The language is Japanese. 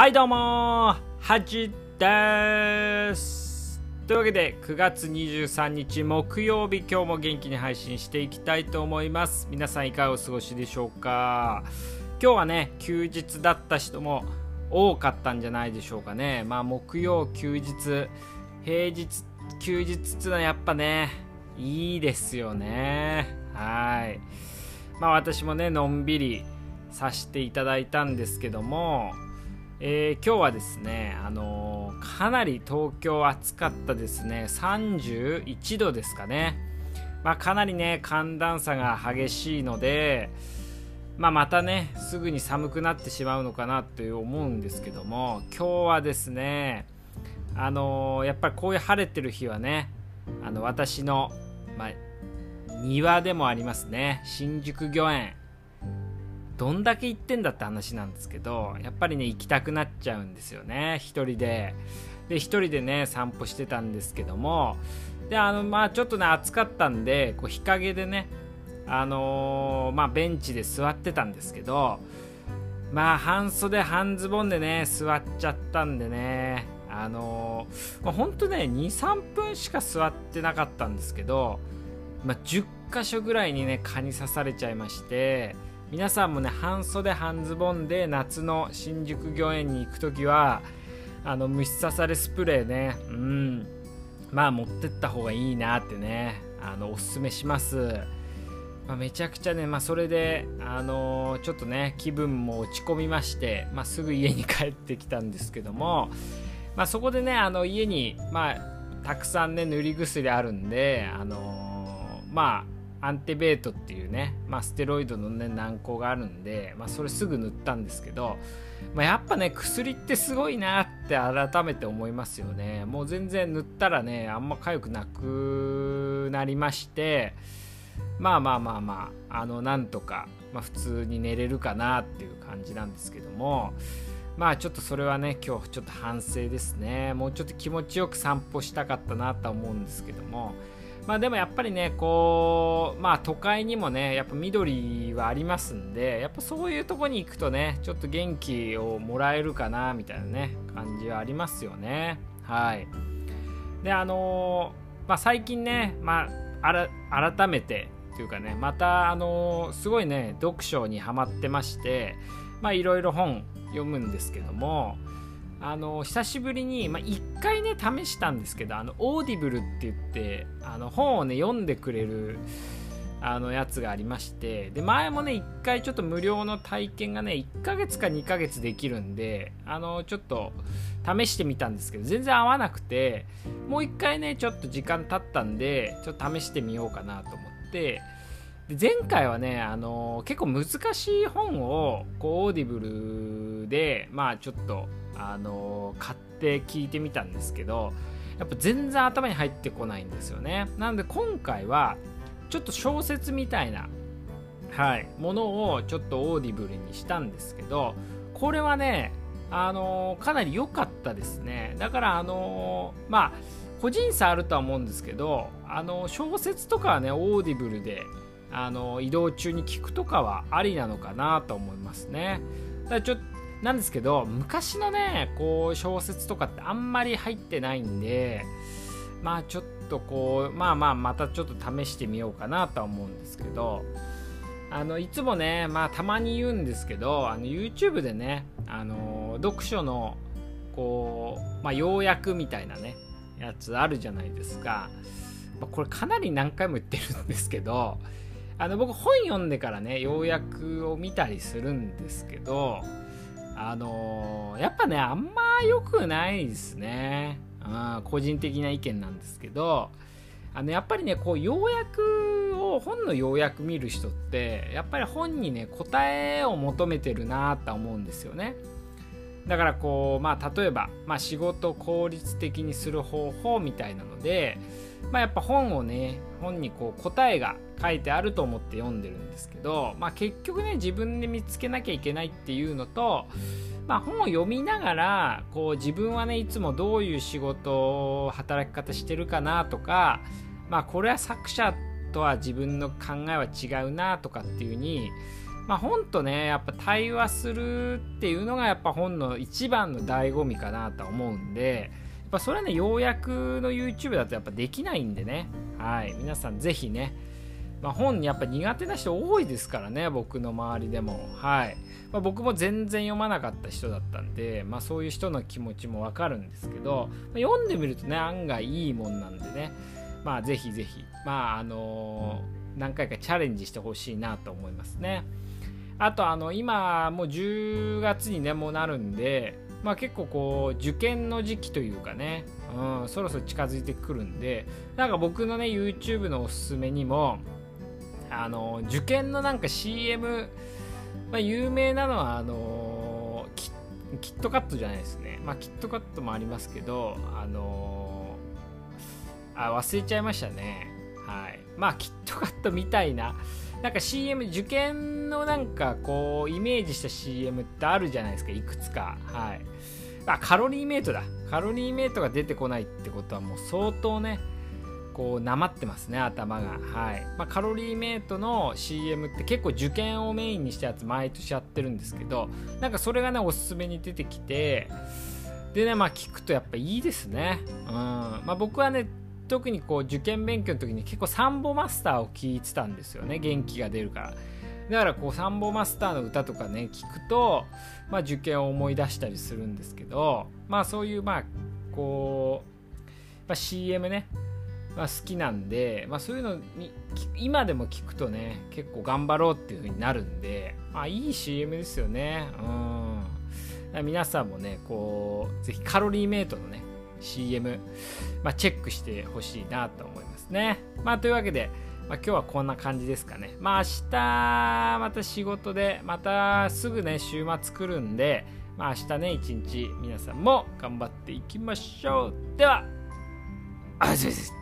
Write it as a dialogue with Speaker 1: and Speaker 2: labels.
Speaker 1: はいどうもはじです。というわけで9月23日木曜日今日も元気に配信していきたいと思います。皆さんいかがお過ごしでしょうか？今日はね休日だった人も多かったんじゃないでしょうかね。まあ木曜休日平日休日っていうのはやっぱねいいですよね。はい。まあ私もねのんびりさせていただいたんですけどもえー、今日はですね、あのー、かなり東京暑かったですね。31度ですかね、まあ、かなりね寒暖差が激しいので、まあ、またねすぐに寒くなってしまうのかなと思うんですけども今日はですねあのー、やっぱりこういう晴れてる日はねあの私の、まあ、庭でもありますね。新宿御苑。どんだけ行ってんだって話なんですけどやっぱりね行きたくなっちゃうんですよね一人で。で一人でね散歩してたんですけどもであのまあちょっとね暑かったんでこう日陰でねあのー、まあベンチで座ってたんですけどまあ半袖半ズボンでね座っちゃったんでねあのー、まあ、ほんとね23分しか座ってなかったんですけど、まあ、10箇所ぐらいにね蚊に刺されちゃいまして皆さんもね半袖半ズボンで夏の新宿御苑に行く時はあの虫刺されスプレーね。うん。まあ持ってった方がいいなってね。あのおすすめします、まあ、めちゃくちゃねまあそれであのー、ちょっとね気分も落ち込みまして、まあ、すぐ家に帰ってきたんですけども、まあ、そこでねあの家にまあたくさんね塗り薬あるんであのー、まあアンテベートっていうね、まあ、ステロイドのね軟膏があるんで、まあ、それすぐ塗ったんですけど、まあ、やっぱね薬ってすごいなって改めて思いますよね。もう全然塗ったらねあんま痒くなくなりましてまあまあまあまああのなんとか、まあ、普通に寝れるかなっていう感じなんですけどもまあちょっとそれはね今日ちょっと反省ですね。もうちょっと気持ちよく散歩したかったなとは思うんですけどもまあでもやっぱりねこうまあ都会にもねやっぱ緑はありますんでやっぱそういうとこに行くとねちょっと元気をもらえるかなみたいなね感じはありますよね。はい。であのー、まあ最近ねまあ改めてというかねまたあのー、すごいね読書にはまってましてまあいろいろ本読むんですけどもあの久しぶりに、まあ、1回ね試したんですけどあのオーディブルって言ってあの本をね読んでくれるあのやつがありましてで前もね1回ちょっと無料の体験がね1ヶ月か2ヶ月できるんであのちょっと試してみたんですけど全然合わなくてもう1回ねちょっと時間経ったんでちょっと試してみようかなと思ってで前回はね、あの結構難しい本をこうオーディブルでまあちょっとあの買って聞いてみたんですけどやっぱ全然頭に入ってこないんですよね。なので今回はちょっと小説みたいなはいものをちょっとオーディブルにしたんですけどこれはねあのかなり良かったですね。だからあのまあ個人差あるとは思うんですけどあの小説とかはねオーディブルであの移動中に聞くとかはありなのかなと思いますね。だちょなんですけど昔のねこう小説とかってあんまり入ってないんでまあちょっとこうまあまあまたちょっと試してみようかなとは思うんですけどあのいつもねまあたまに言うんですけどあの YouTube でねあの読書のこうまあ要約みたいなねやつあるじゃないですか、まあ、これかなり何回も言ってるんですけどあの僕本読んでからね要約を見たりするんですけどあの、やっぱねあんま良くないですね、うん、個人的な意見なんですけどあのやっぱりねこう要約を本の要約見る人ってやっぱり本にね答えを求めてるなと思うんですよね。だからこうまあ例えば、まあ、仕事効率的にする方法みたいなのでまあ、やっぱ本をね本にこう答えが書いてあると思って読んでるんですけど、まあ、結局ね自分で見つけなきゃいけないっていうのと、まあ、本を読みながらこう自分はねいつもどういう仕事働き方してるかなとか、まあ、これは作者とは自分の考えは違うなとかっていうにまあ、本とねやっぱ対話するっていうのがやっぱ本の一番の醍醐味かなと思うんでやっぱそれはね要約の YouTube だとやっぱできないんでね。はい。皆さん是非ねまあ、本やっぱ苦手な人多いですからね僕の周りでも。はい、まあ、僕も全然読まなかった人だったんで、まあ、そういう人の気持ちもわかるんですけど、ま、読んでみるとね案外いいもんなんでね。まあぜひぜひ。まああのー、何回かチャレンジしてほしいなと思いますね。あとあの今もう10月にねもうなるんでまあ結構こう受験の時期というかね、うん、そろそろ近づいてくるんでなんか僕のね YouTube のおすすめにもあの受験のなんか CM、まあ、有名なのはあのキットカットじゃないですね。まあキットカットもありますけどあのあ忘れちゃいましたね。はい。まあキットカットみたいななんか CM 受験のなんかこうイメージした CM ってあるじゃないですかいくつか。はい。あカロリーメイトだ。カロリーメイトが出てこないってことはもう相当ねこうなまってますね頭が。はい。まあ、カロリーメイトの CM って結構受験をメインにしたやつ毎年やってるんですけどなんかそれがねおすすめに出てきてでねまあ聞くとやっぱいいですね。うん。まあ僕はね特にこう受験勉強の時に結構サンボマスターを聴いてたんですよね元気が出るから。だからこうサンボマスターの歌とかね聞くと、まあ、受験を思い出したりするんですけどまあそういうまあこう、まあ、CM ねまあ、好きなんで、まあ、そういうのに今でも聞くとね結構頑張ろうっていう風になるんで、まあ、いい CM ですよね。うん。皆さんもねこうぜひカロリーメイトのね CM、まあ、チェックしてほしいなと思いますねまあというわけでまあ、今日はこんな感じですかね。まあ明日また仕事でまたすぐね週末来るんで、まあ明日ね一日皆さんも頑張っていきましょう。では、あ、そうです。